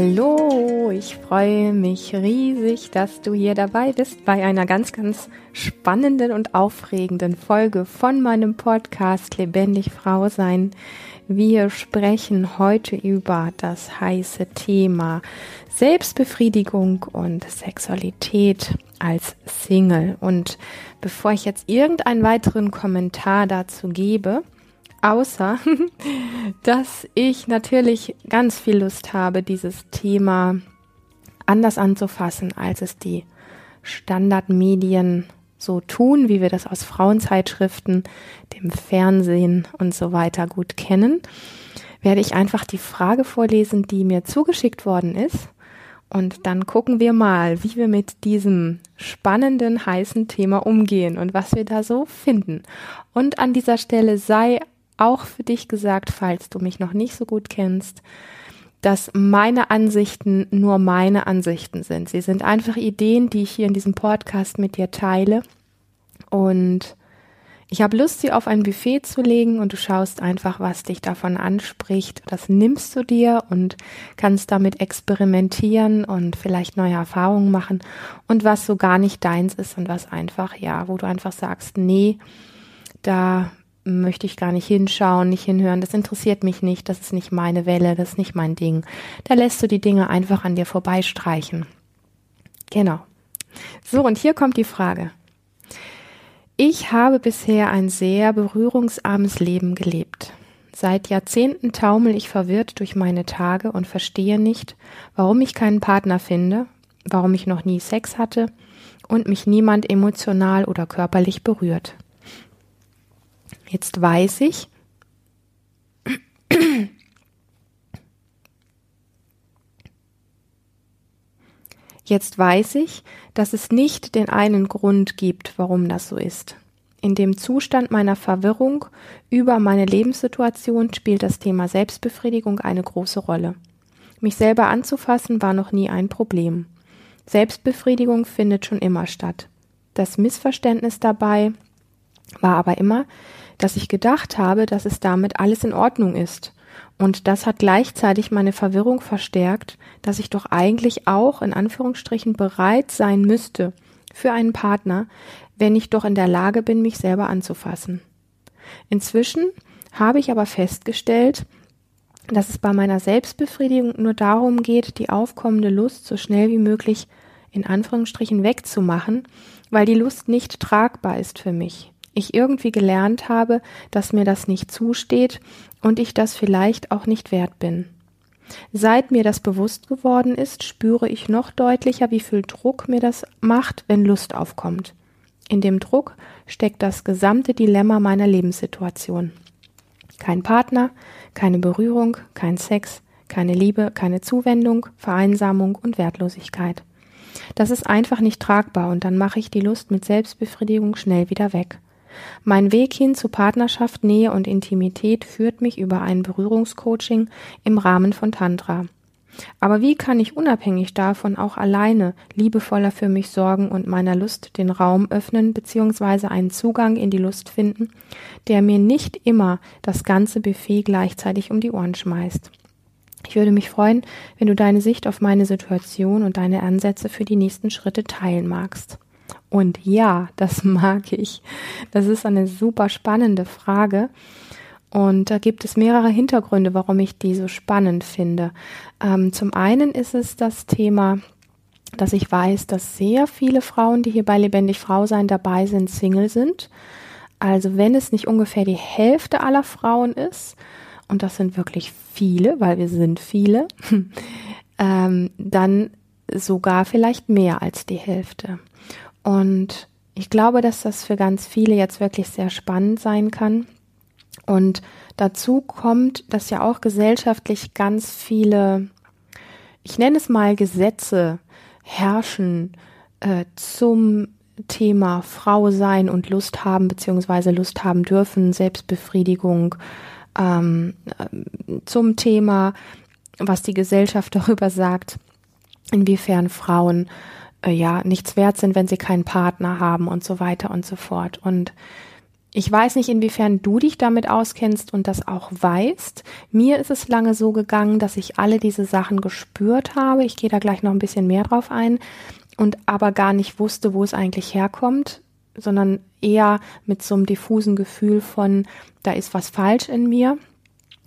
Hallo, ich freue mich riesig, dass du hier dabei bist bei einer ganz, ganz spannenden und aufregenden Folge von meinem Podcast Lebendig Frau sein. Wir sprechen heute über das heiße Thema Selbstbefriedigung und Sexualität als Single. Und bevor ich jetzt irgendeinen weiteren Kommentar dazu gebe, außer dass ich natürlich ganz viel Lust habe, dieses Thema anders anzufassen, als es die Standardmedien so tun, wie wir das aus Frauenzeitschriften, dem Fernsehen und so weiter gut kennen, werde ich einfach die Frage vorlesen, die mir zugeschickt worden ist. Und dann gucken wir mal, wie wir mit diesem spannenden, heißen Thema umgehen und was wir da so finden. Und an dieser Stelle sei auch für dich gesagt, falls du mich noch nicht so gut kennst, dass meine Ansichten nur meine Ansichten sind. Sie sind einfach Ideen, die ich hier in diesem Podcast mit dir teile. Und ich habe Lust, sie auf ein Buffet zu legen und du schaust einfach, was dich davon anspricht. Das nimmst du dir und kannst damit experimentieren und vielleicht neue Erfahrungen machen. Und was so gar nicht deins ist und was einfach, ja, wo du einfach sagst, nee, da möchte ich gar nicht hinschauen, nicht hinhören, das interessiert mich nicht, das ist nicht meine Welle, das ist nicht mein Ding. Da lässt du die Dinge einfach an dir vorbeistreichen. Genau. So, und hier kommt die Frage. Ich habe bisher ein sehr berührungsarmes Leben gelebt. Seit Jahrzehnten taumel ich verwirrt durch meine Tage und verstehe nicht, warum ich keinen Partner finde, warum ich noch nie Sex hatte und mich niemand emotional oder körperlich berührt. Jetzt weiß ich, Jetzt weiß ich, dass es nicht den einen Grund gibt, warum das so ist. In dem Zustand meiner Verwirrung über meine Lebenssituation spielt das Thema Selbstbefriedigung eine große Rolle. Mich selber anzufassen war noch nie ein Problem. Selbstbefriedigung findet schon immer statt. Das Missverständnis dabei war aber immer, dass ich gedacht habe, dass es damit alles in Ordnung ist. Und das hat gleichzeitig meine Verwirrung verstärkt, dass ich doch eigentlich auch in Anführungsstrichen bereit sein müsste für einen Partner, wenn ich doch in der Lage bin, mich selber anzufassen. Inzwischen habe ich aber festgestellt, dass es bei meiner Selbstbefriedigung nur darum geht, die aufkommende Lust so schnell wie möglich in Anführungsstrichen wegzumachen, weil die Lust nicht tragbar ist für mich ich irgendwie gelernt habe, dass mir das nicht zusteht und ich das vielleicht auch nicht wert bin. Seit mir das bewusst geworden ist, spüre ich noch deutlicher, wie viel Druck mir das macht, wenn Lust aufkommt. In dem Druck steckt das gesamte Dilemma meiner Lebenssituation. Kein Partner, keine Berührung, kein Sex, keine Liebe, keine Zuwendung, Vereinsamung und Wertlosigkeit. Das ist einfach nicht tragbar und dann mache ich die Lust mit Selbstbefriedigung schnell wieder weg. Mein Weg hin zu Partnerschaft, Nähe und Intimität führt mich über ein Berührungscoaching im Rahmen von Tantra. Aber wie kann ich unabhängig davon auch alleine liebevoller für mich sorgen und meiner Lust den Raum öffnen bzw. einen Zugang in die Lust finden, der mir nicht immer das ganze Buffet gleichzeitig um die Ohren schmeißt? Ich würde mich freuen, wenn du deine Sicht auf meine Situation und deine Ansätze für die nächsten Schritte teilen magst. Und ja, das mag ich. Das ist eine super spannende Frage. Und da gibt es mehrere Hintergründe, warum ich die so spannend finde. Ähm, zum einen ist es das Thema, dass ich weiß, dass sehr viele Frauen, die hier bei Lebendig Frau sein dabei sind, Single sind. Also wenn es nicht ungefähr die Hälfte aller Frauen ist, und das sind wirklich viele, weil wir sind viele, ähm, dann sogar vielleicht mehr als die Hälfte. Und ich glaube, dass das für ganz viele jetzt wirklich sehr spannend sein kann. Und dazu kommt, dass ja auch gesellschaftlich ganz viele, ich nenne es mal Gesetze herrschen äh, zum Thema Frau sein und Lust haben, beziehungsweise Lust haben dürfen, Selbstbefriedigung, ähm, äh, zum Thema, was die Gesellschaft darüber sagt, inwiefern Frauen äh, ja nichts wert sind, wenn sie keinen Partner haben und so weiter und so fort. Und Ich weiß nicht, inwiefern du dich damit auskennst und das auch weißt. Mir ist es lange so gegangen, dass ich alle diese Sachen gespürt habe. Ich gehe da gleich noch ein bisschen mehr drauf ein und aber gar nicht wusste, wo es eigentlich herkommt, sondern eher mit so einem diffusen Gefühl von, da ist was falsch in mir.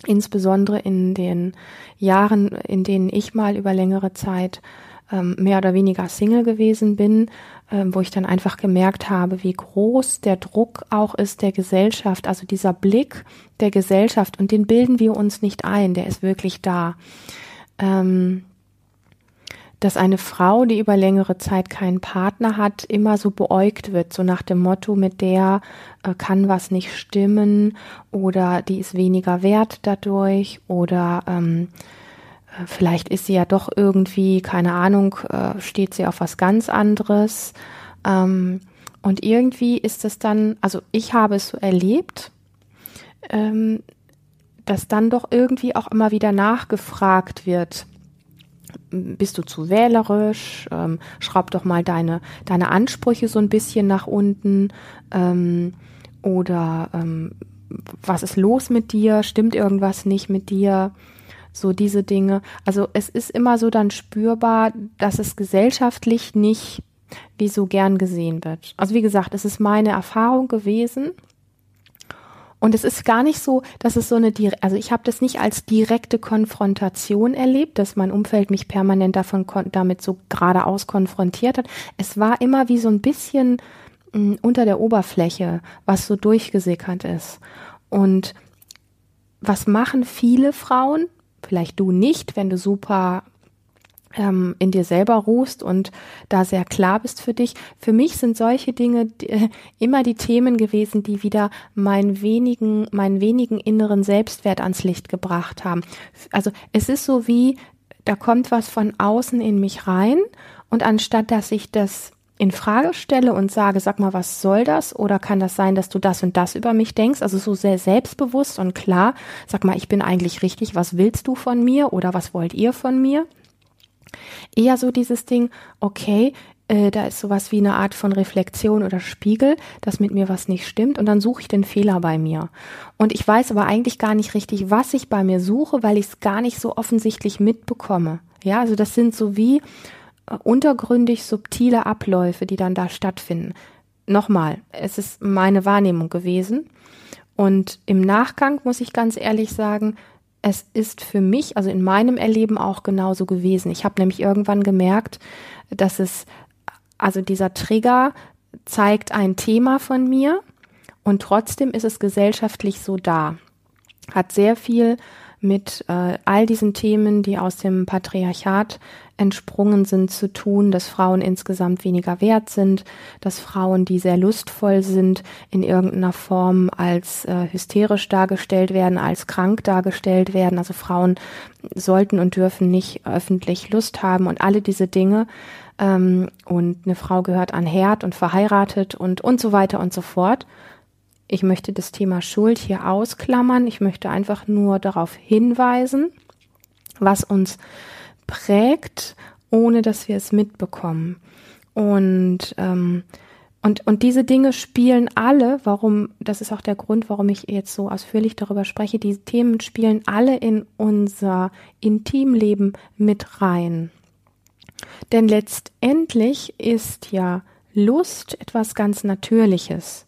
Insbesondere in den Jahren, in denen ich mal über längere Zeit ähm, mehr oder weniger Single gewesen bin, ähm, wo ich dann einfach gemerkt habe, wie groß der Druck auch ist der Gesellschaft, also dieser Blick der Gesellschaft und den bilden wir uns nicht ein, der ist wirklich da. Ähm, dass eine Frau, die über längere Zeit keinen Partner hat, immer so beäugt wird, so nach dem Motto, mit der äh, kann was nicht stimmen oder die ist weniger wert dadurch oder ähm, äh, vielleicht ist sie ja doch irgendwie, keine Ahnung, äh, steht sie auf was ganz anderes. Ähm, und irgendwie ist es dann, also ich habe es so erlebt, ähm, dass dann doch irgendwie auch immer wieder nachgefragt wird. Bist du zu wählerisch? Ähm, schraub doch mal deine, deine Ansprüche so ein bisschen nach unten. Oder was ist los mit dir? Stimmt irgendwas nicht mit dir? So diese Dinge. Also es ist immer so dann spürbar, dass es gesellschaftlich nicht wie so gern gesehen wird. Also wie gesagt, es ist meine Erfahrung gewesen. Und es ist gar nicht so, dass es so eine, also ich habe das nicht als direkte Konfrontation erlebt, dass mein Umfeld mich permanent davon damit so geradeaus konfrontiert hat. Es war immer wie so ein bisschen mh, hm, unter der Oberfläche, was so durchgesickert ist. Und was machen viele Frauen? Vielleicht du nicht, wenn du super ähm, in dir selber ruhst und da sehr klar bist für dich. Für mich sind solche Dinge äh, immer die Themen gewesen, die wieder meinen wenigen, meinen wenigen inneren Selbstwert ans Licht gebracht haben. Also es ist so wie, da kommt was von außen in mich rein und anstatt dass ich das in Frage stelle und sage, sag mal, was soll das? Oder kann das sein, dass du das und das über mich denkst? Also so sehr selbstbewusst und klar, sag mal, ich bin eigentlich richtig, was willst du von mir oder was wollt ihr von mir? Eher so dieses Ding, okay, äh, da ist sowas wie eine Art von Reflexion oder Spiegel, dass mit mir was nicht stimmt und dann suche ich den Fehler bei mir. Und ich weiß aber eigentlich gar nicht richtig, was ich bei mir suche, weil ich es gar nicht so offensichtlich mitbekomme. Ja, also das sind so wie untergründig subtile Abläufe, die dann da stattfinden. Nochmal, es ist meine Wahrnehmung gewesen. Und im Nachgang muss ich ganz ehrlich sagen, es ist für mich, also in meinem Erleben auch genauso gewesen. Ich habe nämlich irgendwann gemerkt, dass es, also dieser Trigger zeigt ein Thema von mir und trotzdem ist es gesellschaftlich so da. Hat sehr viel mit äh, all diesen Themen, die aus dem Patriarchat entsprungen sind, zu tun, dass Frauen insgesamt weniger wert sind, dass Frauen, die sehr lustvoll sind, in irgendeiner Form als äh, hysterisch dargestellt werden, als krank dargestellt werden. Also Frauen sollten und dürfen nicht öffentlich Lust haben und alle diese Dinge. Ähm, und eine Frau gehört an Herd und verheiratet und und so weiter und so fort. Ich möchte das Thema Schuld hier ausklammern. Ich möchte einfach nur darauf hinweisen, was uns prägt, ohne dass wir es mitbekommen. Und ähm, und, und diese Dinge spielen alle, warum, das ist auch der Grund, warum ich jetzt so ausführlich darüber spreche, diese Themen spielen alle in unser Intimleben mit rein. Denn letztendlich ist ja Lust etwas ganz Natürliches.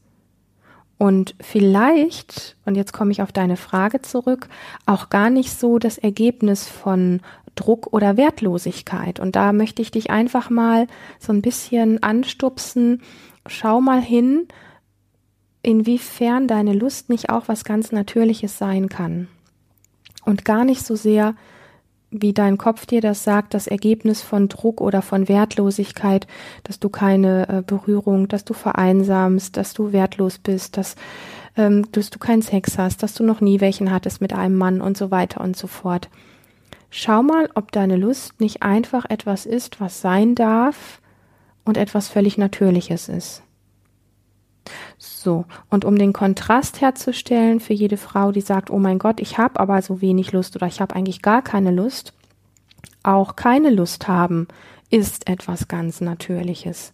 Und vielleicht, und jetzt komme ich auf deine Frage zurück, auch gar nicht so das Ergebnis von Druck oder Wertlosigkeit. Und da möchte ich dich einfach mal so ein bisschen anstupsen. Schau mal hin, inwiefern deine Lust nicht auch was ganz Natürliches sein kann. Und gar nicht so sehr wie dein Kopf dir das sagt, das Ergebnis von Druck oder von Wertlosigkeit, dass du keine äh, Berührung, dass du vereinsamst, dass du wertlos bist, dass, ähm, dass du keinen Sex hast, dass du noch nie welchen hattest mit einem Mann und so weiter und so fort. Schau mal, ob deine Lust nicht einfach etwas ist, was sein darf und etwas völlig Natürliches ist. So, und um den Kontrast herzustellen für jede Frau, die sagt, oh mein Gott, ich habe aber so wenig Lust oder ich habe eigentlich gar keine Lust, auch keine Lust haben ist etwas ganz Natürliches.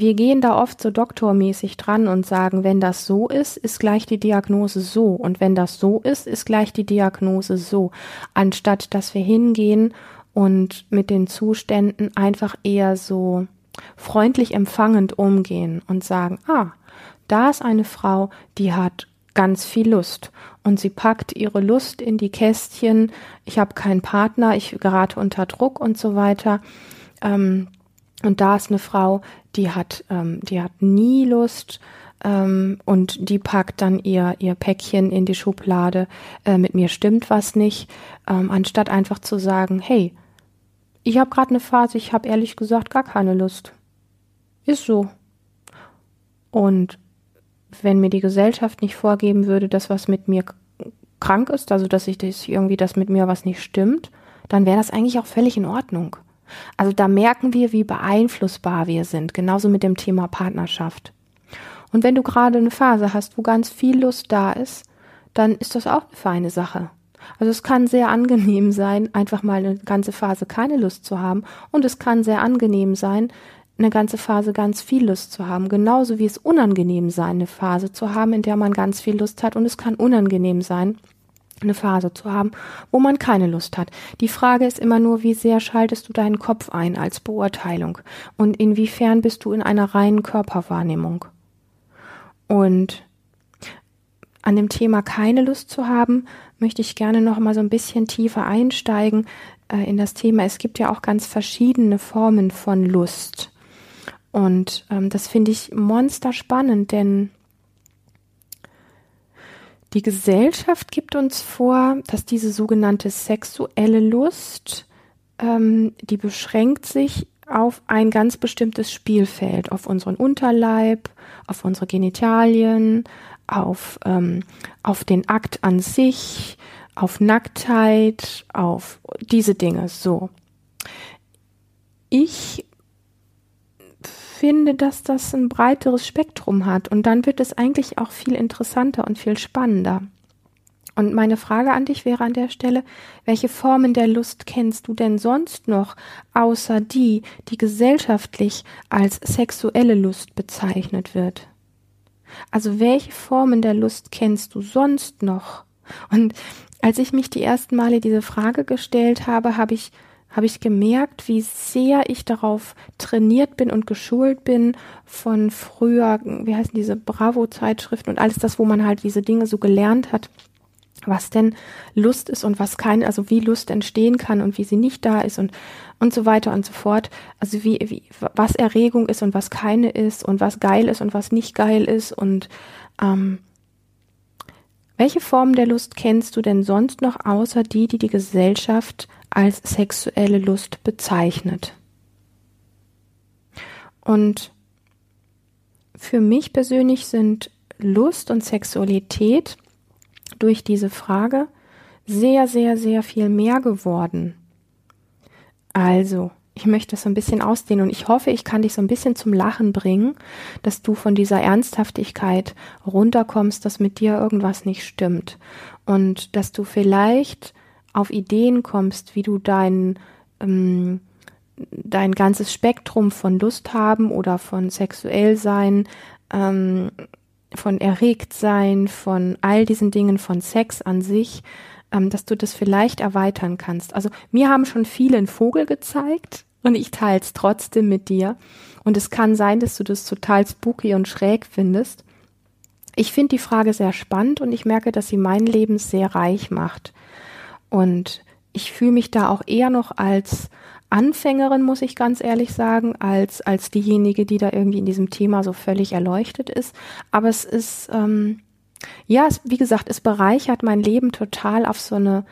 Wir gehen da oft so doktormäßig dran und sagen, wenn das so ist, ist gleich die Diagnose so. Und wenn das so ist, ist gleich die Diagnose so. Anstatt dass wir hingehen und mit den Zuständen einfach eher so freundlich empfangend umgehen und sagen, ah, da ist eine Frau, die hat ganz viel Lust und sie packt ihre Lust in die Kästchen. Ich habe keinen Partner, ich gerate unter Druck und so weiter. Ähm, und da ist eine Frau, die hat, ähm, die hat nie Lust ähm, und die packt dann ihr ihr Päckchen in die Schublade. Äh, mit mir stimmt was nicht, ähm, anstatt einfach zu sagen, hey, ich habe gerade eine Phase, ich habe ehrlich gesagt gar keine Lust. Ist so. Und wenn mir die Gesellschaft nicht vorgeben würde, dass was mit mir krank ist, also dass ich das irgendwie, dass mit mir was nicht stimmt, dann wäre das eigentlich auch völlig in Ordnung. Also da merken wir, wie beeinflussbar wir sind, genauso mit dem Thema Partnerschaft. Und wenn du gerade eine Phase hast, wo ganz viel Lust da ist, dann ist das auch eine feine Sache. Also es kann sehr angenehm sein, einfach mal eine ganze Phase keine Lust zu haben. Und es kann sehr angenehm sein, eine ganze Phase ganz viel Lust zu haben. Genauso wie es unangenehm sein, eine Phase zu haben, in der man ganz viel Lust hat. Und es kann unangenehm sein, eine Phase zu haben, wo man keine Lust hat. Die Frage ist immer nur, wie sehr schaltest du deinen Kopf ein als Beurteilung und inwiefern bist du in einer reinen Körperwahrnehmung. Und an dem Thema keine Lust zu haben, möchte ich gerne noch mal so ein bisschen tiefer einsteigen äh, in das Thema. Es gibt ja auch ganz verschiedene Formen von Lust. Und ähm, das finde ich monster spannend, denn die Gesellschaft gibt uns vor, dass diese sogenannte sexuelle Lust, ähm, die beschränkt sich auf ein ganz bestimmtes Spielfeld, auf unseren Unterleib, auf unsere Genitalien, auf, ähm, auf den Akt an sich, auf Nacktheit, auf diese Dinge, so. Ich finde, dass das ein breiteres Spektrum hat und dann wird es eigentlich auch viel interessanter und viel spannender. Und meine Frage an dich wäre an der Stelle, welche Formen der Lust kennst du denn sonst noch, außer die, die gesellschaftlich als sexuelle Lust bezeichnet wird? Also welche Formen der Lust kennst du sonst noch? Und als ich mich die ersten Male diese Frage gestellt habe, habe ich habe ich gemerkt, wie sehr ich darauf trainiert bin und geschult bin von früher, wie heißen diese Bravo-Zeitschriften und alles das, wo man halt diese Dinge so gelernt hat, was denn Lust ist und was keine, also wie Lust entstehen kann und wie sie nicht da ist und und so weiter und so fort. Also wie, wie was Erregung ist und was keine ist und was geil ist und was nicht geil ist und ähm, welche Formen der Lust kennst du denn sonst noch außer die, die die Gesellschaft als sexuelle Lust bezeichnet. Und für mich persönlich sind Lust und Sexualität durch diese Frage sehr, sehr, sehr viel mehr geworden. Also, ich möchte das so ein bisschen ausdehnen und ich hoffe, ich kann dich so ein bisschen zum Lachen bringen, dass du von dieser Ernsthaftigkeit runterkommst, dass mit dir irgendwas nicht stimmt und dass du vielleicht auf Ideen kommst, wie du dein, ähm, dein ganzes Spektrum von Lust haben oder von sexuell sein, ähm, von erregt sein, von all diesen Dingen, von Sex an sich, ähm, dass du das vielleicht erweitern kannst. Also mir haben schon viele einen Vogel gezeigt und ich teile es trotzdem mit dir. Und es kann sein, dass du das total spooky und schräg findest. Ich finde die Frage sehr spannend und ich merke, dass sie mein Leben sehr reich macht. Und ich fühle mich da auch eher noch als Anfängerin, muss ich ganz ehrlich sagen, als, als diejenige, die da irgendwie in diesem Thema so völlig erleuchtet ist. Aber es ist, ähm, ja, es, wie gesagt, es bereichert mein Leben total auf so eine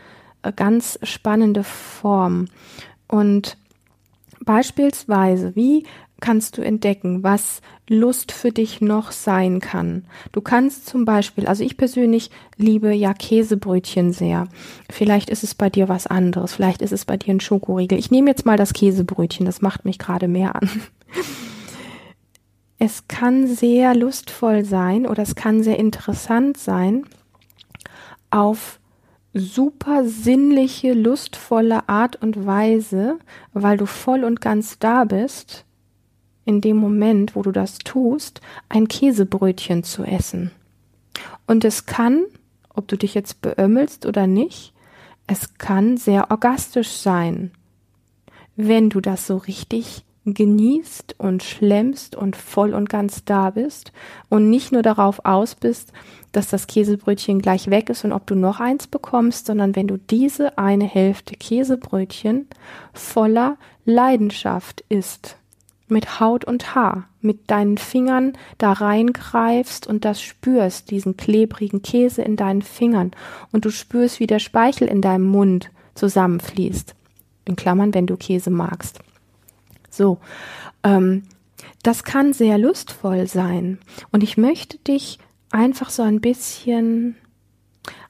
äh, ganz spannende Form. Und beispielsweise, wie kannst du entdecken, was Lust für dich noch sein kann. Du kannst zum Beispiel, also ich persönlich liebe ja Käsebrötchen sehr. Vielleicht ist es bei dir was anderes. Vielleicht ist es bei dir ein Schokoriegel. Ich nehme jetzt mal das Käsebrötchen. Das macht mich gerade mehr an. Es kann sehr lustvoll sein oder es kann sehr interessant sein, auf super sinnliche, lustvolle Art und Weise, weil du voll und ganz da bist, in dem Moment, wo du das tust, ein Käsebrötchen zu essen. Und es kann, ob du dich jetzt beömmelst oder nicht, es kann sehr orgastisch sein, wenn du das so richtig genießt und schlemmst und voll und ganz da bist und nicht nur darauf aus bist, dass das Käsebrötchen gleich weg ist und ob du noch eins bekommst, sondern wenn du diese eine Hälfte Käsebrötchen voller Leidenschaft isst, mit Haut und Haar, mit deinen Fingern da reingreifst und das spürst, diesen klebrigen Käse in deinen Fingern und du spürst, wie der Speichel in deinem Mund zusammenfließt. In Klammern, wenn du Käse magst. So, ähm, das kann sehr lustvoll sein. Und ich möchte dich einfach so ein bisschen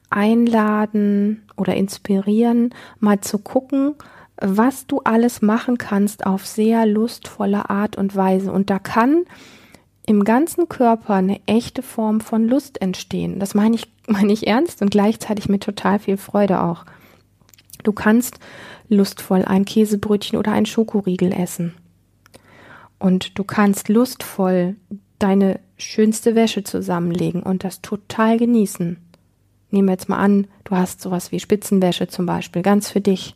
einladen oder inspirieren, mal zu gucken, was du alles machen kannst auf sehr lustvolle Art und Weise. Und da kann im ganzen Körper eine echte Form von Lust entstehen. Das meine ich, meine ich ernst und gleichzeitig mit total viel Freude auch. Du kannst lustvoll ein Käsebrötchen oder ein Schokoriegel essen. Und du kannst lustvoll deine schönste Wäsche zusammenlegen und das total genießen. Nehmen wir jetzt mal an, du hast sowas wie Spitzenwäsche zum Beispiel, ganz für dich.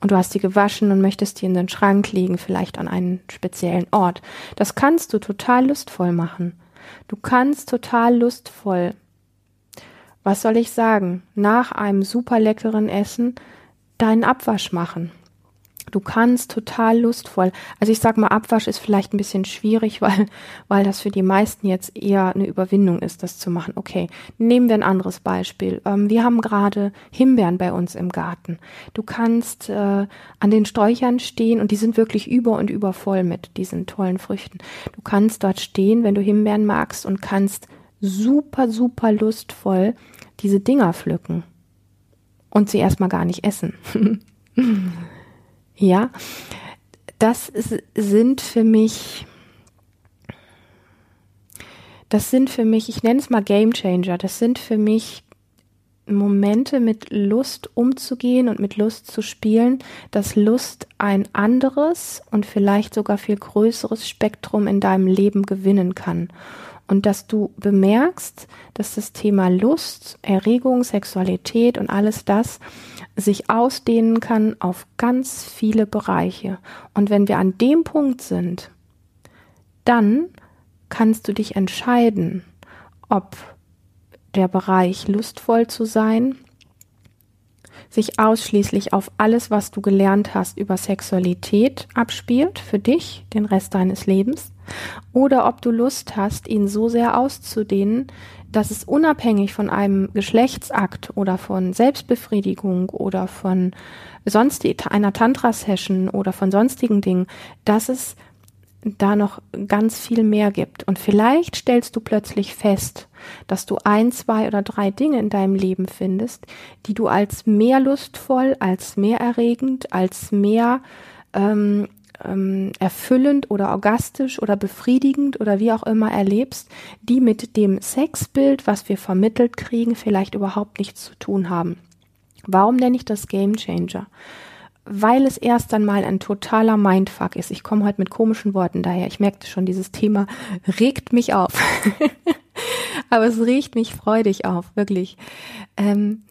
Und du hast die gewaschen und möchtest die in den Schrank legen, vielleicht an einen speziellen Ort. Das kannst du total lustvoll machen. Du kannst total lustvoll, was soll ich sagen, nach einem super leckeren Essen deinen Abwasch machen. Du kannst total lustvoll. Also ich sag mal, Abwasch ist vielleicht ein bisschen schwierig, weil, weil das für die meisten jetzt eher eine Überwindung ist, das zu machen. Okay, nehmen wir ein anderes Beispiel. Ähm, wir haben gerade Himbeeren bei uns im Garten. Du kannst äh, an den Sträuchern stehen und die sind wirklich über und über voll mit diesen tollen Früchten. Du kannst dort stehen, wenn du Himbeeren magst und kannst super, super lustvoll diese Dinger pflücken und sie erstmal gar nicht essen. Ja, das sind für mich, das sind für mich, ich nenne es mal Game Changer, das sind für mich Momente mit Lust umzugehen und mit Lust zu spielen, dass Lust ein anderes und vielleicht sogar viel größeres Spektrum in deinem Leben gewinnen kann. Und dass du bemerkst, dass das Thema Lust, Erregung, Sexualität und alles das sich ausdehnen kann auf ganz viele Bereiche. Und wenn wir an dem Punkt sind, dann kannst du dich entscheiden, ob der Bereich lustvoll zu sein sich ausschließlich auf alles, was du gelernt hast über Sexualität abspielt für dich, den Rest deines Lebens, oder ob du Lust hast, ihn so sehr auszudehnen, dass es unabhängig von einem Geschlechtsakt oder von Selbstbefriedigung oder von sonst einer Tantra-Session oder von sonstigen Dingen, dass es da noch ganz viel mehr gibt. Und vielleicht stellst du plötzlich fest, dass du ein, zwei oder drei Dinge in deinem Leben findest, die du als mehr lustvoll, als mehr erregend, als mehr ähm, ähm, erfüllend oder orgastisch oder befriedigend oder wie auch immer erlebst, die mit dem Sexbild, was wir vermittelt kriegen, vielleicht überhaupt nichts zu tun haben. Warum nenne ich das Game Changer? Weil es erst einmal ein totaler Mindfuck ist. Ich komme heute mit komischen Worten daher. Ich merkte schon, dieses Thema regt mich auf. Aber es regt mich freudig auf, wirklich. Ähm,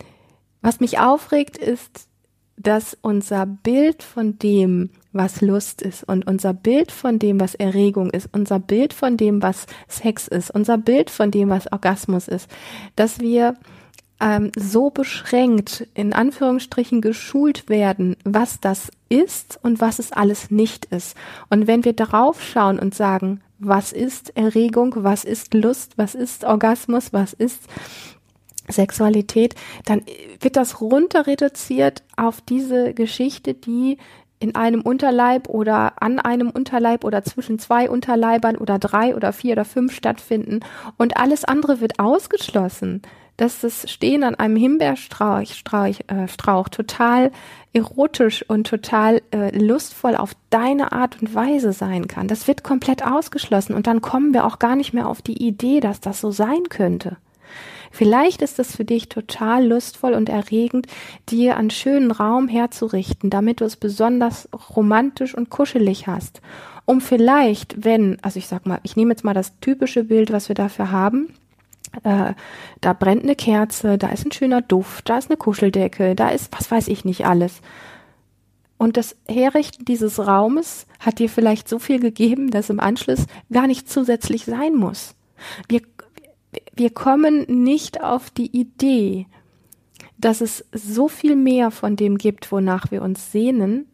was mich aufregt, ist, dass unser Bild von dem, was Lust ist und unser Bild von dem, was Erregung ist, unser Bild von dem, was Sex ist, unser Bild von dem, was Orgasmus ist, dass wir ähm, so beschränkt, in Anführungsstrichen geschult werden, was das ist und was es alles nicht ist. Und wenn wir darauf schauen und sagen, was ist Erregung, was ist Lust, was ist Orgasmus, was ist Sexualität, dann wird das runter reduziert auf diese Geschichte, die in einem Unterleib oder an einem Unterleib oder zwischen zwei Unterleibern oder drei oder vier oder fünf stattfinden und alles andere wird ausgeschlossen. Dass das Stehen an einem Himbeerstrauch Strauch, äh, Strauch total erotisch und total äh, lustvoll auf deine Art und Weise sein kann. Das wird komplett ausgeschlossen und dann kommen wir auch gar nicht mehr auf die Idee, dass das so sein könnte. Vielleicht ist es für dich total lustvoll und erregend, dir einen schönen Raum herzurichten, damit du es besonders romantisch und kuschelig hast. um vielleicht, wenn, also ich sag mal, ich nehme jetzt mal das typische Bild, was wir dafür haben, äh, da brennt eine Kerze, da ist ein schöner Duft, da ist eine Kuscheldecke, da ist was weiß ich nicht alles. Und das Herrichten dieses Raumes hat dir vielleicht so viel gegeben, dass im Anschluss gar nicht zusätzlich sein muss. Wir, wir kommen nicht auf die Idee, dass es so viel mehr von dem gibt, wonach wir uns sehnen,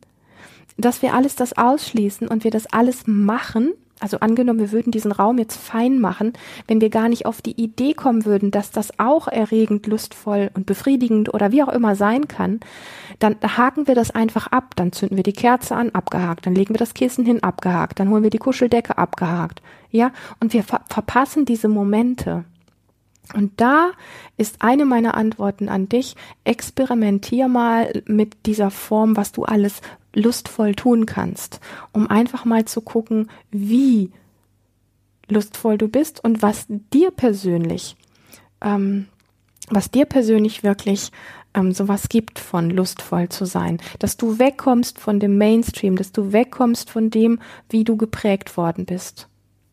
dass wir alles das ausschließen und wir das alles machen, also angenommen, wir würden diesen Raum jetzt fein machen, wenn wir gar nicht auf die Idee kommen würden, dass das auch erregend, lustvoll und befriedigend oder wie auch immer sein kann, dann haken wir das einfach ab. Dann zünden wir die Kerze an, abgehakt. Dann legen wir das Kissen hin, abgehakt. Dann holen wir die Kuscheldecke, abgehakt. Ja, und wir ver verpassen diese Momente. Und da ist eine meiner Antworten an dich, experimentier mal mit dieser Form, was du alles lustvoll tun kannst, um einfach mal zu gucken, wie lustvoll du bist und was dir persönlich, ähm, was dir persönlich wirklich ähm, sowas gibt von lustvoll zu sein, dass du wegkommst von dem Mainstream, dass du wegkommst von dem, wie du geprägt worden bist.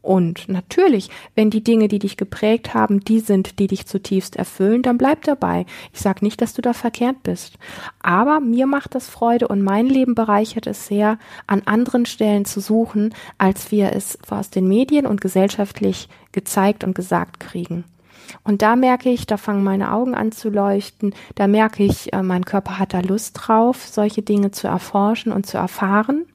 Und natürlich, wenn die Dinge, die dich geprägt haben, die sind, die dich zutiefst erfüllen, dann bleib dabei. Ich sage nicht, dass du da verkehrt bist. Aber mir macht das Freude und mein Leben bereichert es sehr, an anderen Stellen zu suchen, als wir es aus den Medien und gesellschaftlich gezeigt und gesagt kriegen. Und da merke ich, da fangen meine Augen an zu leuchten, da merke ich, äh, mein Körper hat da Lust drauf, solche Dinge zu erforschen und zu erfahren.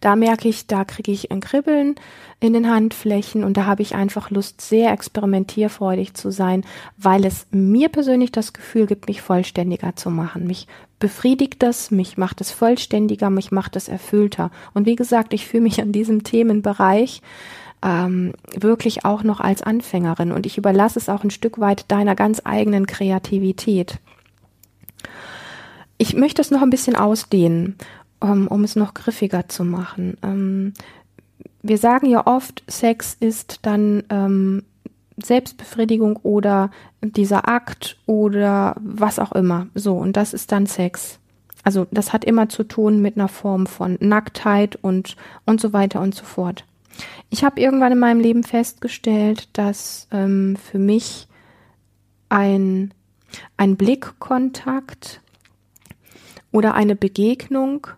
Da merke ich, da kriege ich ein Kribbeln in den Handflächen und da habe ich einfach Lust, sehr experimentierfreudig zu sein, weil es mir persönlich das Gefühl gibt, mich vollständiger zu machen. Mich befriedigt das, mich macht es vollständiger, mich macht es erfüllter. Und wie gesagt, ich fühle mich an diesem Themenbereich ähm, wirklich auch noch als Anfängerin und ich überlasse es auch ein Stück weit deiner ganz eigenen Kreativität. Ich möchte es noch ein bisschen ausdehnen um, ähm, um es noch griffiger zu machen. Ähm, wir sagen ja oft, Sex ist dann ähm, Selbstbefriedigung oder dieser Akt oder was auch immer. So, und das ist dann Sex. Also das hat immer zu tun mit einer Form von Nacktheit und, und so weiter und so fort. Ich habe irgendwann in meinem Leben festgestellt, dass ähm, für mich ein, ein Blickkontakt oder eine Begegnung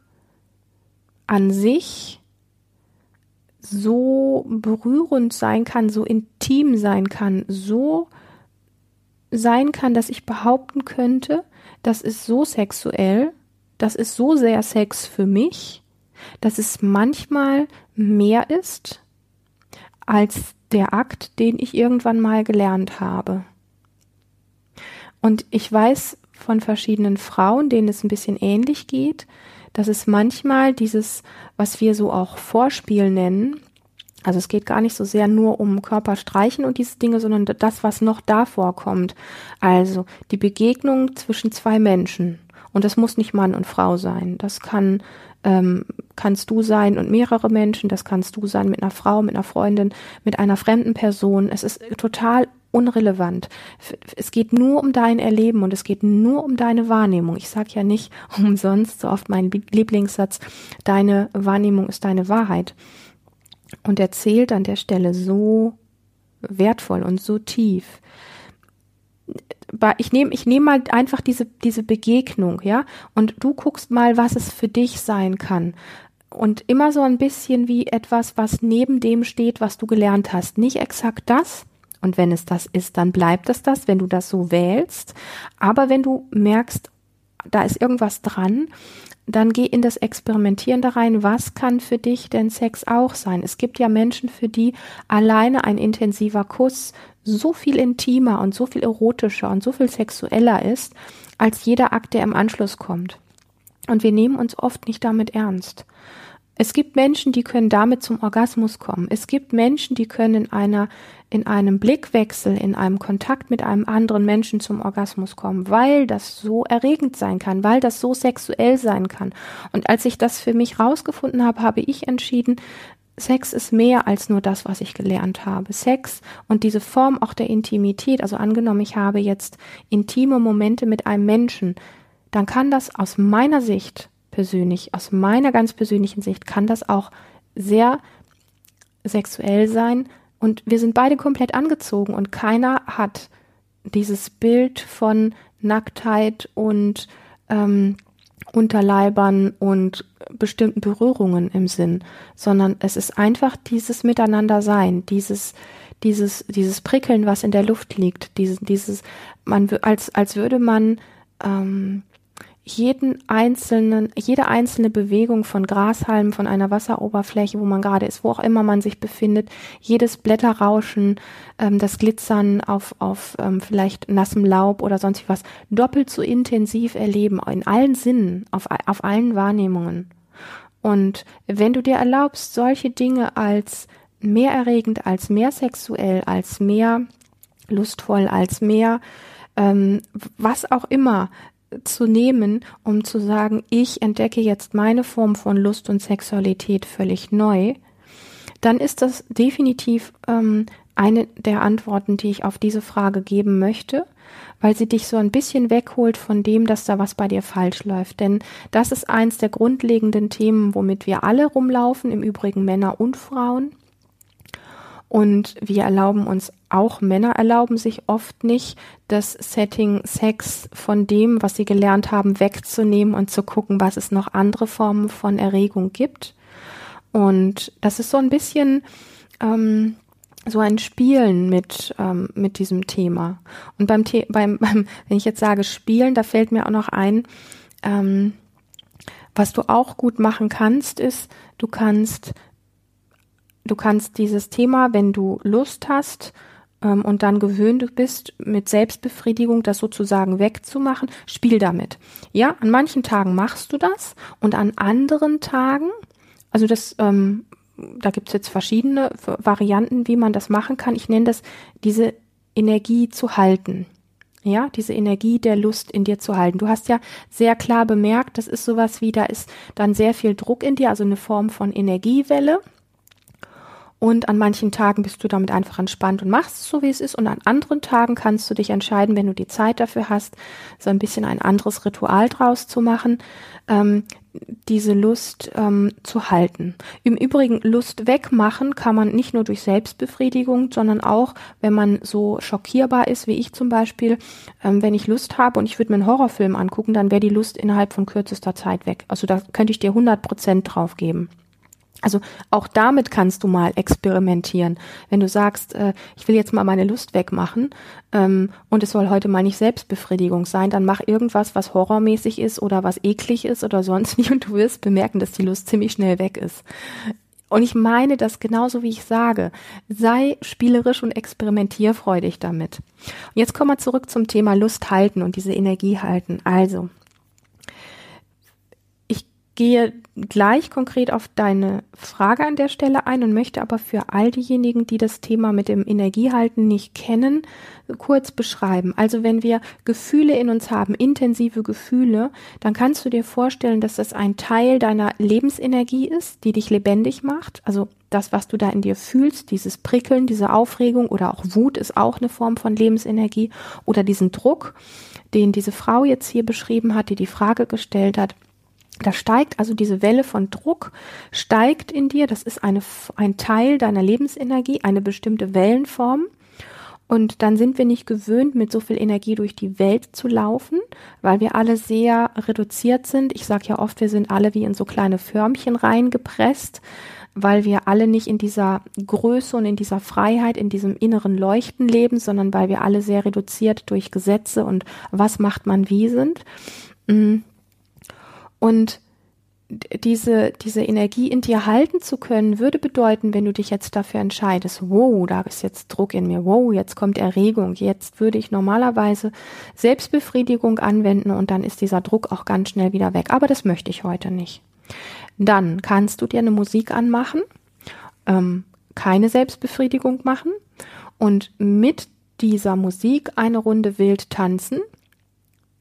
an sich so berührend sein kann, so intim sein kann, so sein kann, dass ich behaupten könnte, das ist so sexuell, das ist so sehr Sex für mich, dass es manchmal mehr ist als der Akt, den ich irgendwann mal gelernt habe. Und ich weiß von verschiedenen Frauen, denen es ein bisschen ähnlich geht, dass es manchmal dieses, was wir so auch Vorspiel nennen, also es geht gar nicht so sehr nur um Körperstreichen und diese Dinge, sondern das, was noch davor kommt. Also die Begegnung zwischen zwei Menschen. Und das muss nicht Mann und Frau sein. Das kann ähm, kannst du sein und mehrere Menschen. Das kannst du sein mit einer Frau, mit einer Freundin, mit einer fremden Person. Es ist total unrelevant. Es geht nur um dein Erleben und es geht nur um deine Wahrnehmung. Ich sage ja nicht umsonst so oft mein Lieblingssatz, deine Wahrnehmung ist deine Wahrheit. Und er zählt an der Stelle so wertvoll und so tief. Ich nehme ich nehme mal einfach diese, diese Begegnung, ja, und du guckst mal, was es für dich sein kann und immer so ein bisschen wie etwas, was neben dem steht, was du gelernt hast. Nicht exakt das, und wenn es das ist, dann bleibt es das, wenn du das so wählst. Aber wenn du merkst, da ist irgendwas dran, dann geh in das Experimentieren da rein. Was kann für dich denn Sex auch sein? Es gibt ja Menschen, für die alleine ein intensiver Kuss so viel intimer und so viel erotischer und so viel sexueller ist, als jeder Akt, der im Anschluss kommt. Und wir nehmen uns oft nicht damit ernst. Es gibt Menschen, die können damit zum Orgasmus kommen. Es gibt Menschen, die können in einer, in einem Blickwechsel, in einem Kontakt mit einem anderen Menschen zum Orgasmus kommen, weil das so erregend sein kann, weil das so sexuell sein kann. Und als ich das für mich rausgefunden habe, habe ich entschieden, Sex ist mehr als nur das, was ich gelernt habe. Sex und diese Form auch der Intimität, also angenommen, ich habe jetzt intime Momente mit einem Menschen, dann kann das aus meiner Sicht persönlich, aus meiner ganz persönlichen Sicht, kann das auch sehr sexuell sein. Und wir sind beide komplett angezogen und keiner hat dieses Bild von Nacktheit und ähm, Unterleibern und bestimmten Berührungen im Sinn, sondern es ist einfach dieses Miteinandersein, dieses dieses dieses Prickeln, was in der Luft liegt, dieses dieses man als als würde man ähm, jeden einzelnen, jede einzelne Bewegung von Grashalmen, von einer Wasseroberfläche, wo man gerade ist, wo auch immer man sich befindet, jedes Blätterrauschen, ähm, das Glitzern auf, auf ähm, vielleicht nassem Laub oder sonst was, doppelt so intensiv erleben, in allen Sinnen, auf, auf allen Wahrnehmungen. Und wenn du dir erlaubst, solche Dinge als mehr erregend, als mehr sexuell, als mehr lustvoll, als mehr ähm, was auch immer zu nehmen, um zu sagen, ich entdecke jetzt meine Form von Lust und Sexualität völlig neu, dann ist das definitiv ähm, eine der Antworten, die ich auf diese Frage geben möchte, weil sie dich so ein bisschen wegholt von dem, dass da was bei dir falsch läuft. Denn das ist eins der grundlegenden Themen, womit wir alle rumlaufen, im Übrigen Männer und Frauen. Und wir erlauben uns auch Männer erlauben sich oft nicht, das Setting Sex von dem, was sie gelernt haben, wegzunehmen und zu gucken, was es noch andere Formen von Erregung gibt. Und das ist so ein bisschen ähm, so ein Spielen mit ähm, mit diesem Thema. Und beim, The beim, beim wenn ich jetzt sage Spielen, da fällt mir auch noch ein, ähm, was du auch gut machen kannst, ist, du kannst du kannst dieses Thema, wenn du Lust hast ähm, und dann gewöhnt bist, mit Selbstbefriedigung das sozusagen wegzumachen, spiel damit. Ja, an manchen Tagen machst du das und an anderen Tagen, also das, ähm, da gibt's jetzt verschiedene Varianten, wie man das machen kann. Ich nenne das diese Energie zu halten. Ja, diese Energie der Lust in dir zu halten. Du hast ja sehr klar bemerkt, das ist sowas wie, da ist dann sehr viel Druck in dir, also eine Form von Energiewelle. Und an manchen Tagen bist du damit einfach entspannt und machst es so, wie es ist. Und an anderen Tagen kannst du dich entscheiden, wenn du die Zeit dafür hast, so ein bisschen ein anderes Ritual draus zu machen, ähm, diese Lust ähm, zu halten. Im Übrigen, Lust wegmachen kann man nicht nur durch Selbstbefriedigung, sondern auch, wenn man so schockierbar ist, wie ich zum Beispiel, ähm, wenn ich Lust habe und ich würde mir einen Horrorfilm angucken, dann wäre die Lust innerhalb von kürzester Zeit weg. Also da könnte ich dir 100 Prozent drauf geben. Also auch damit kannst du mal experimentieren. Wenn du sagst, äh, ich will jetzt mal meine Lust wegmachen ähm, und es soll heute mal nicht Selbstbefriedigung sein, dann mach irgendwas, was horrormäßig ist oder was eklig ist oder sonst nicht und du wirst bemerken, dass die Lust ziemlich schnell weg ist. Und ich meine das genauso, wie ich sage. Sei spielerisch und experimentierfreudig damit. Und jetzt kommen wir zurück zum Thema Lust halten und diese Energie halten. Also, gehe gleich konkret auf deine Frage an der Stelle ein und möchte aber für all diejenigen, die das Thema mit dem Energiehalten nicht kennen, kurz beschreiben. Also wenn wir Gefühle in uns haben, intensive Gefühle, dann kannst du dir vorstellen, dass das ein Teil deiner Lebensenergie ist, die dich lebendig macht. Also das, was du da in dir fühlst, dieses Prickeln, diese Aufregung oder auch Wut ist auch eine Form von Lebensenergie oder diesen Druck, den diese Frau jetzt hier beschrieben hat, die die Frage gestellt hat da steigt also diese Welle von Druck, steigt in dir, das ist eine, ein Teil deiner Lebensenergie, eine bestimmte Wellenform. Und dann sind wir nicht gewöhnt, mit so viel Energie durch die Welt zu laufen, weil wir alle sehr reduziert sind. Ich sage ja oft, wir sind alle wie in so kleine Förmchen reingepresst, weil wir alle nicht in dieser Größe und in dieser Freiheit, in diesem inneren Leuchten leben, sondern weil wir alle sehr reduziert durch Gesetze und was macht man wie sind. Mm. Und diese, diese Energie in dir halten zu können, würde bedeuten, wenn du dich jetzt dafür entscheidest, wow, da ist jetzt Druck in mir, wow, jetzt kommt Erregung, jetzt würde ich normalerweise Selbstbefriedigung anwenden und dann ist dieser Druck auch ganz schnell wieder weg. Aber das möchte ich heute nicht. Dann kannst du dir eine Musik anmachen, ähm, keine Selbstbefriedigung machen und mit dieser Musik eine Runde wild tanzen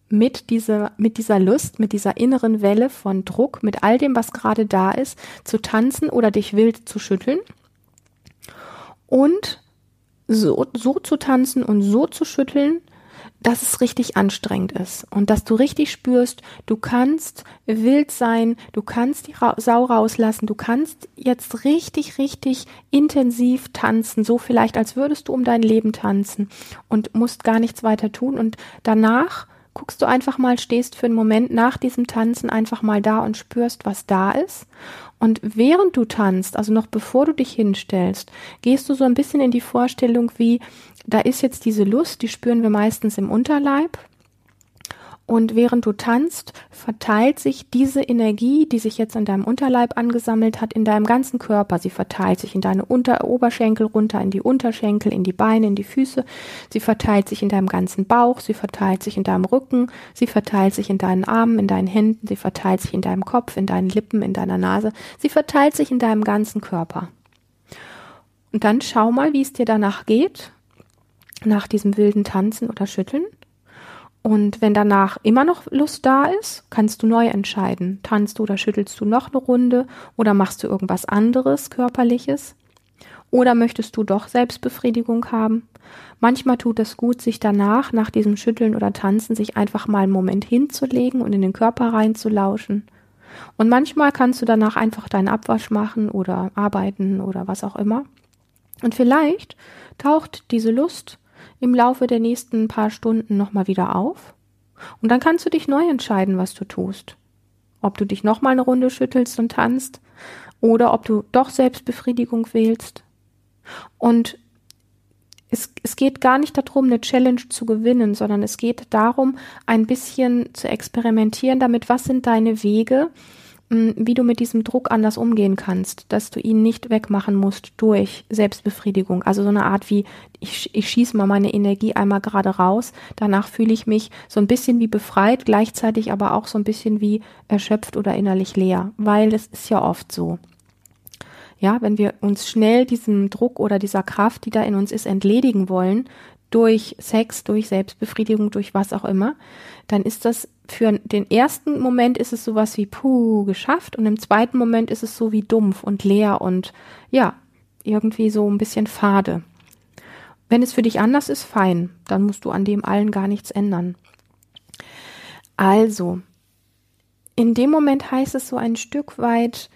mit dieser, mit dieser Lust, mit dieser inneren Welle von Druck, mit all dem, was gerade da ist, zu tanzen oder dich wild zu schütteln. Und so, so zu tanzen und so zu schütteln, dass es richtig anstrengend ist. Und dass du richtig spürst, du kannst wild sein, du kannst die Sau rauslassen, du kannst jetzt richtig, richtig intensiv tanzen, so vielleicht als würdest du um dein Leben tanzen und musst gar nichts weiter tun. Und danach guckst du einfach mal, stehst für einen Moment nach diesem Tanzen einfach mal da und spürst, was da ist. Und während du tanzt, also noch bevor du dich hinstellst, gehst du so ein bisschen in die Vorstellung, wie da ist jetzt diese Lust, die spüren wir meistens im Unterleib. Und während du tanzt, verteilt sich diese Energie, die sich jetzt in deinem Unterleib angesammelt hat, in deinem ganzen Körper. Sie verteilt sich in deine Unter Oberschenkel runter, in die Unterschenkel, in die Beine, in die Füße. Sie verteilt sich in deinem ganzen Bauch. Sie verteilt sich in deinem Rücken. Sie verteilt sich in deinen Armen, in deinen Händen. Sie verteilt sich in deinem Kopf, in deinen Lippen, in deiner Nase. Sie verteilt sich in deinem ganzen Körper. Und dann schau mal, wie es dir danach geht, nach diesem wilden Tanzen oder Schütteln. Und wenn danach immer noch Lust da ist, kannst du neu entscheiden. Tanzt du oder schüttelst du noch eine Runde oder machst du irgendwas anderes körperliches? Oder möchtest du doch Selbstbefriedigung haben? Manchmal tut es gut, sich danach, nach diesem Schütteln oder Tanzen, sich einfach mal einen Moment hinzulegen und in den Körper reinzulauschen. Und manchmal kannst du danach einfach deinen Abwasch machen oder arbeiten oder was auch immer. Und vielleicht taucht diese Lust im Laufe der nächsten paar Stunden nochmal wieder auf. Und dann kannst du dich neu entscheiden, was du tust. Ob du dich nochmal eine Runde schüttelst und tanzt oder ob du doch Selbstbefriedigung wählst. Und es, es geht gar nicht darum, eine Challenge zu gewinnen, sondern es geht darum, ein bisschen zu experimentieren damit, was sind deine Wege, wie du mit diesem Druck anders umgehen kannst, dass du ihn nicht wegmachen musst durch Selbstbefriedigung. Also so eine Art wie, ich, ich schieße mal meine Energie einmal gerade raus, danach fühle ich mich so ein bisschen wie befreit, gleichzeitig aber auch so ein bisschen wie erschöpft oder innerlich leer, weil es ist ja oft so. Ja, wenn wir uns schnell diesem Druck oder dieser Kraft, die da in uns ist, entledigen wollen, durch Sex, durch Selbstbefriedigung, durch was auch immer, dann ist das für den ersten Moment ist es sowas wie puh geschafft und im zweiten Moment ist es so wie dumpf und leer und ja, irgendwie so ein bisschen fade. Wenn es für dich anders ist, fein, dann musst du an dem allen gar nichts ändern. Also, in dem Moment heißt es so ein Stück weit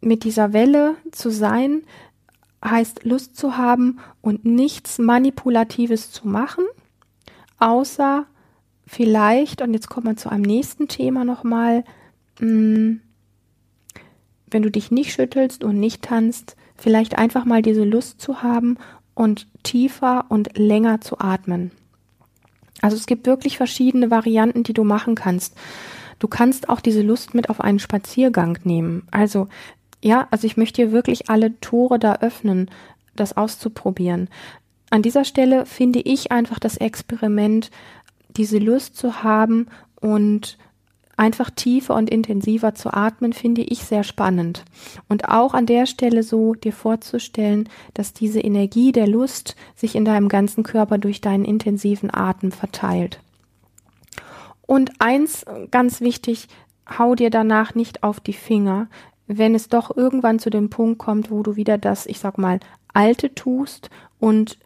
mit dieser Welle zu sein, heißt Lust zu haben und nichts Manipulatives zu machen, außer vielleicht, und jetzt kommt man zu einem nächsten Thema nochmal, mm, wenn du dich nicht schüttelst und nicht tanzt, vielleicht einfach mal diese Lust zu haben und tiefer und länger zu atmen. Also es gibt wirklich verschiedene Varianten, die du machen kannst. Du kannst auch diese Lust mit auf einen Spaziergang nehmen. Also ja, also ich möchte hier wirklich alle Tore da öffnen, das auszuprobieren. An dieser Stelle finde ich einfach das Experiment, diese Lust zu haben und einfach tiefer und intensiver zu atmen, finde ich sehr spannend. Und auch an der Stelle so dir vorzustellen, dass diese Energie der Lust sich in deinem ganzen Körper durch deinen intensiven Atem verteilt. Und eins ganz wichtig, hau dir danach nicht auf die Finger, wenn es doch irgendwann zu dem Punkt kommt, wo du wieder das, ich sag mal, Alte tust und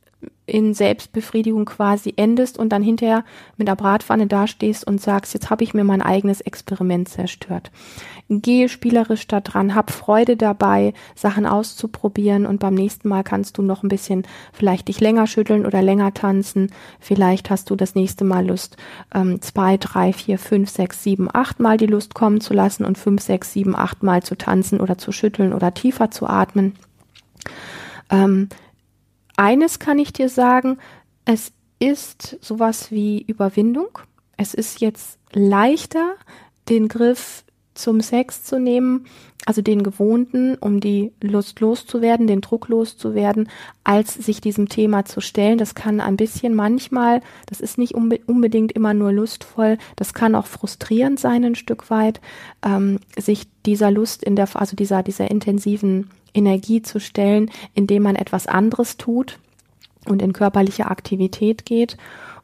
in Selbstbefriedigung quasi endest und dann hinterher mit der Bratpfanne dastehst und sagst, jetzt habe ich mir mein eigenes Experiment zerstört. Gehe spielerisch da dran, hab Freude dabei, Sachen auszuprobieren und beim nächsten Mal kannst du noch ein bisschen vielleicht dich länger schütteln oder länger tanzen. Vielleicht hast du das nächste Mal Lust, ähm, zwei, drei, vier, fünf, sechs, sieben, acht Mal die Lust kommen zu lassen und fünf, sechs, sieben, acht Mal zu tanzen oder zu schütteln oder tiefer zu atmen. Ähm, eines kann ich dir sagen, es ist sowas wie Überwindung. Es ist jetzt leichter, den Griff zum Sex zu nehmen, also den gewohnten, um die Lust loszuwerden, den Druck loszuwerden, als sich diesem Thema zu stellen. Das kann ein bisschen manchmal, das ist nicht unbe unbedingt immer nur lustvoll, das kann auch frustrierend sein ein Stück weit, ähm, sich dieser Lust in der, also dieser, dieser intensiven Energie zu stellen, indem man etwas anderes tut und in körperliche Aktivität geht.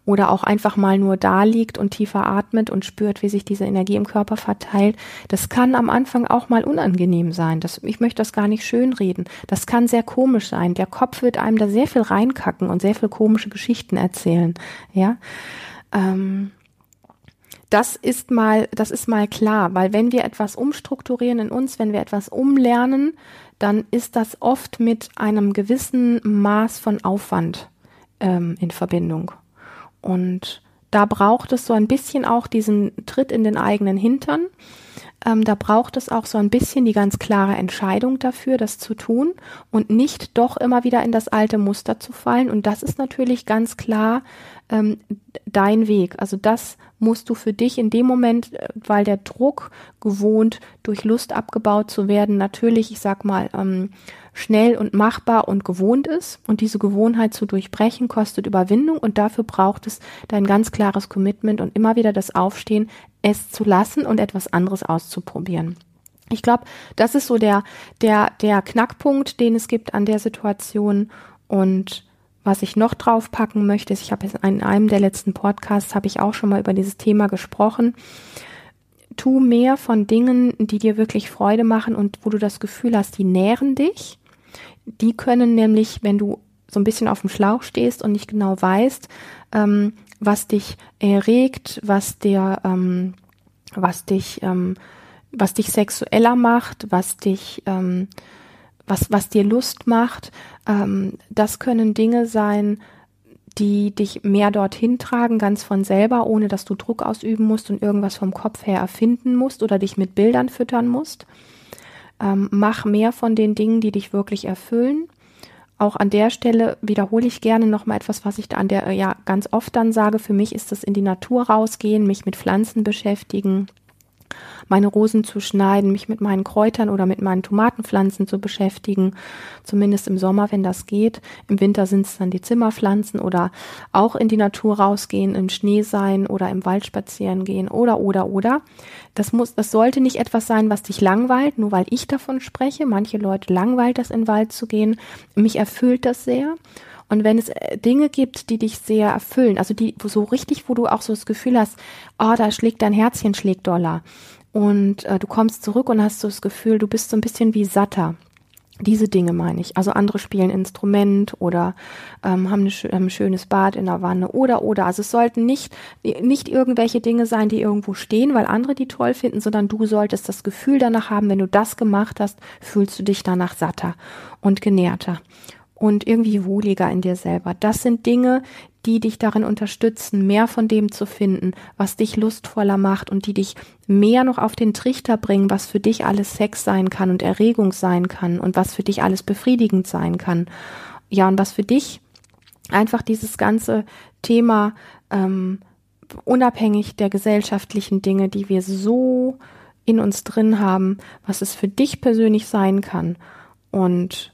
oder auch einfach mal nur da liegt und tiefer atmet und spürt, wie sich diese Energie im Körper verteilt. Das kann am Anfang auch mal unangenehm sein. Das, ich möchte das gar nicht schönreden. Das kann sehr komisch sein. Der Kopf wird einem da sehr viel reinkacken und sehr viel komische Geschichten erzählen. Ja. Ähm, das ist mal, das ist mal klar, weil wenn wir etwas umstrukturieren in uns, wenn wir etwas umlernen, dann ist das oft mit einem gewissen Maß von Aufwand ähm, in Verbindung. Und da braucht es so ein bisschen auch diesen Tritt in den eigenen Hintern. Ähm, da braucht es auch so ein bisschen die ganz klare Entscheidung dafür, das zu tun und nicht doch immer wieder in das alte Muster zu fallen. Und das ist natürlich ganz klar ähm, dein Weg. Also das musst du für dich in dem Moment, äh, weil der Druck gewohnt, durch Lust abgebaut zu werden, natürlich, ich sag mal, ähm, schnell und machbar und gewohnt ist. Und diese Gewohnheit zu durchbrechen, kostet Überwindung und dafür braucht es dein ganz klares Commitment und immer wieder das Aufstehen, es zu lassen und etwas anderes auszuprobieren. Ich glaube, das ist so der, der, der Knackpunkt, den es gibt an der Situation und was ich noch draufpacken möchte, ist, ich habe in einem der letzten Podcasts habe ich auch schon mal über dieses Thema gesprochen. Tu mehr von Dingen, die dir wirklich Freude machen und wo du das Gefühl hast, die nähren dich. Die können nämlich, wenn du so ein bisschen auf dem Schlauch stehst und nicht genau weißt, ähm, was dich erregt, was dir, ähm, was dich, ähm, was dich sexueller macht, was dich, ähm, was, was dir Lust macht. Ähm, das können Dinge sein, die dich mehr dorthin tragen, ganz von selber, ohne dass du Druck ausüben musst und irgendwas vom Kopf her erfinden musst oder dich mit Bildern füttern musst. Ähm, mach mehr von den Dingen, die dich wirklich erfüllen. Auch an der Stelle wiederhole ich gerne nochmal etwas, was ich da an der, ja, ganz oft dann sage. Für mich ist das in die Natur rausgehen, mich mit Pflanzen beschäftigen, meine Rosen zu schneiden, mich mit meinen Kräutern oder mit meinen Tomatenpflanzen zu beschäftigen, zumindest im Sommer, wenn das geht. Im Winter sind es dann die Zimmerpflanzen oder auch in die Natur rausgehen, im Schnee sein oder im Wald spazieren gehen oder oder oder. Das muss, das sollte nicht etwas sein, was dich langweilt, nur weil ich davon spreche. Manche Leute langweilt das in den Wald zu gehen. Mich erfüllt das sehr. Und wenn es äh, Dinge gibt, die dich sehr erfüllen, also die so richtig, wo du auch so das Gefühl hast, oh, da schlägt dein Herzchen schlägt doller und äh, du kommst zurück und hast so das Gefühl, du bist so ein bisschen wie satter. Diese Dinge meine ich. Also andere spielen Instrument oder ähm, haben, eine, haben ein schönes Bad in der Wanne oder oder. Also es sollten nicht nicht irgendwelche Dinge sein, die irgendwo stehen, weil andere die toll finden, sondern du solltest das Gefühl danach haben, wenn du das gemacht hast, fühlst du dich danach satter und genährter und irgendwie wohliger in dir selber. Das sind Dinge, die dich darin unterstützen, mehr von dem zu finden, was dich lustvoller macht und die dich mehr noch auf den Trichter bringen, was für dich alles Sex sein kann und Erregung sein kann und was für dich alles befriedigend sein kann. Ja, und was für dich einfach dieses ganze Thema ähm, unabhängig der gesellschaftlichen Dinge, die wir so in uns drin haben, was es für dich persönlich sein kann. Und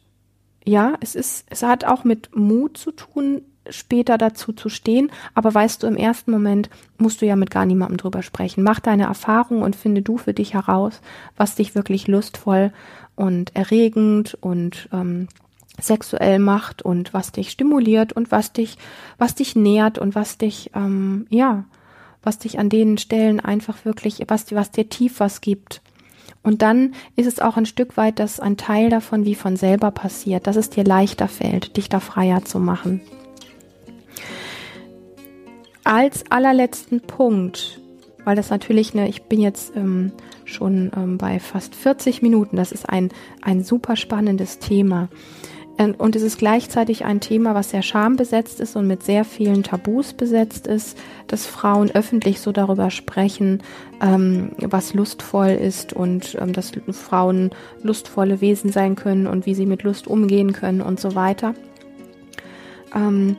ja, es ist, es hat auch mit Mut zu tun, später dazu zu stehen. Aber weißt du, im ersten Moment musst du ja mit gar niemandem drüber sprechen. Mach deine Erfahrung und finde du für dich heraus, was dich wirklich lustvoll und erregend und ähm, sexuell macht und was dich stimuliert und was dich, was dich nährt und was dich, ähm, ja, was dich an den Stellen einfach wirklich, was, was dir tief was gibt. Und dann ist es auch ein Stück weit, dass ein Teil davon wie von selber passiert, dass es dir leichter fällt, dich da freier zu machen. Als allerletzten Punkt, weil das natürlich, ne, ich bin jetzt ähm, schon ähm, bei fast 40 Minuten, das ist ein, ein super spannendes Thema. Ähm, und es ist gleichzeitig ein Thema, was sehr schambesetzt ist und mit sehr vielen Tabus besetzt ist, dass Frauen öffentlich so darüber sprechen, ähm, was lustvoll ist und ähm, dass Frauen lustvolle Wesen sein können und wie sie mit Lust umgehen können und so weiter. Ähm,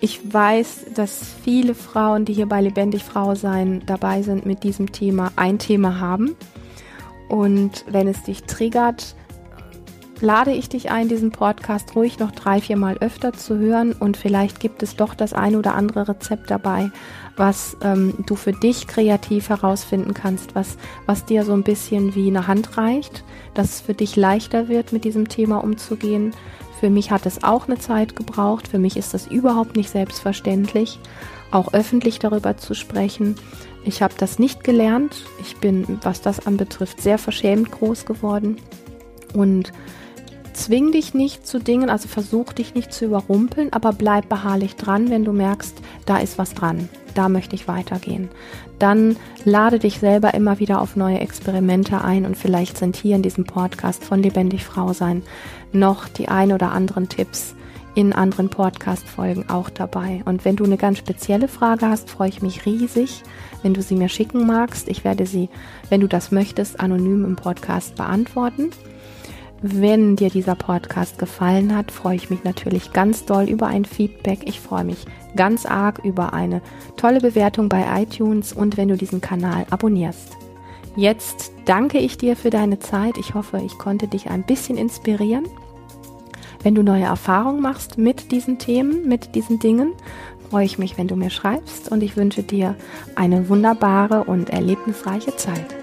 ich weiß, dass viele Frauen, die hier bei Lebendig Frau sein dabei sind, mit diesem Thema ein Thema haben. Und wenn es dich triggert, lade ich dich ein, diesen Podcast ruhig noch drei, vier Mal öfter zu hören und vielleicht gibt es doch das ein oder andere Rezept dabei, was ähm, du für dich kreativ herausfinden kannst, was, was dir so ein bisschen wie eine Hand reicht, dass es für dich leichter wird, mit diesem Thema umzugehen. Für mich hat es auch eine Zeit gebraucht. Für mich ist das überhaupt nicht selbstverständlich, auch öffentlich darüber zu sprechen. Ich habe das nicht gelernt. Ich bin, was das anbetrifft, sehr verschämt groß geworden. Und zwing dich nicht zu Dingen, also versuch dich nicht zu überrumpeln, aber bleib beharrlich dran, wenn du merkst, da ist was dran, da möchte ich weitergehen. Dann lade dich selber immer wieder auf neue Experimente ein und vielleicht sind hier in diesem Podcast von Lebendig Frau sein noch die ein oder anderen Tipps in anderen Podcast-Folgen auch dabei. Und wenn du eine ganz spezielle Frage hast, freue ich mich riesig, wenn du sie mir schicken magst. Ich werde sie, wenn du das möchtest, anonym im Podcast beantworten. Wenn dir dieser Podcast gefallen hat, freue ich mich natürlich ganz doll über ein Feedback. Ich freue mich ganz arg über eine tolle Bewertung bei iTunes und wenn du diesen Kanal abonnierst. Jetzt danke ich dir für deine Zeit. Ich hoffe, ich konnte dich ein bisschen inspirieren. Wenn du neue Erfahrungen machst mit diesen Themen, mit diesen Dingen, freue ich mich, wenn du mir schreibst und ich wünsche dir eine wunderbare und erlebnisreiche Zeit.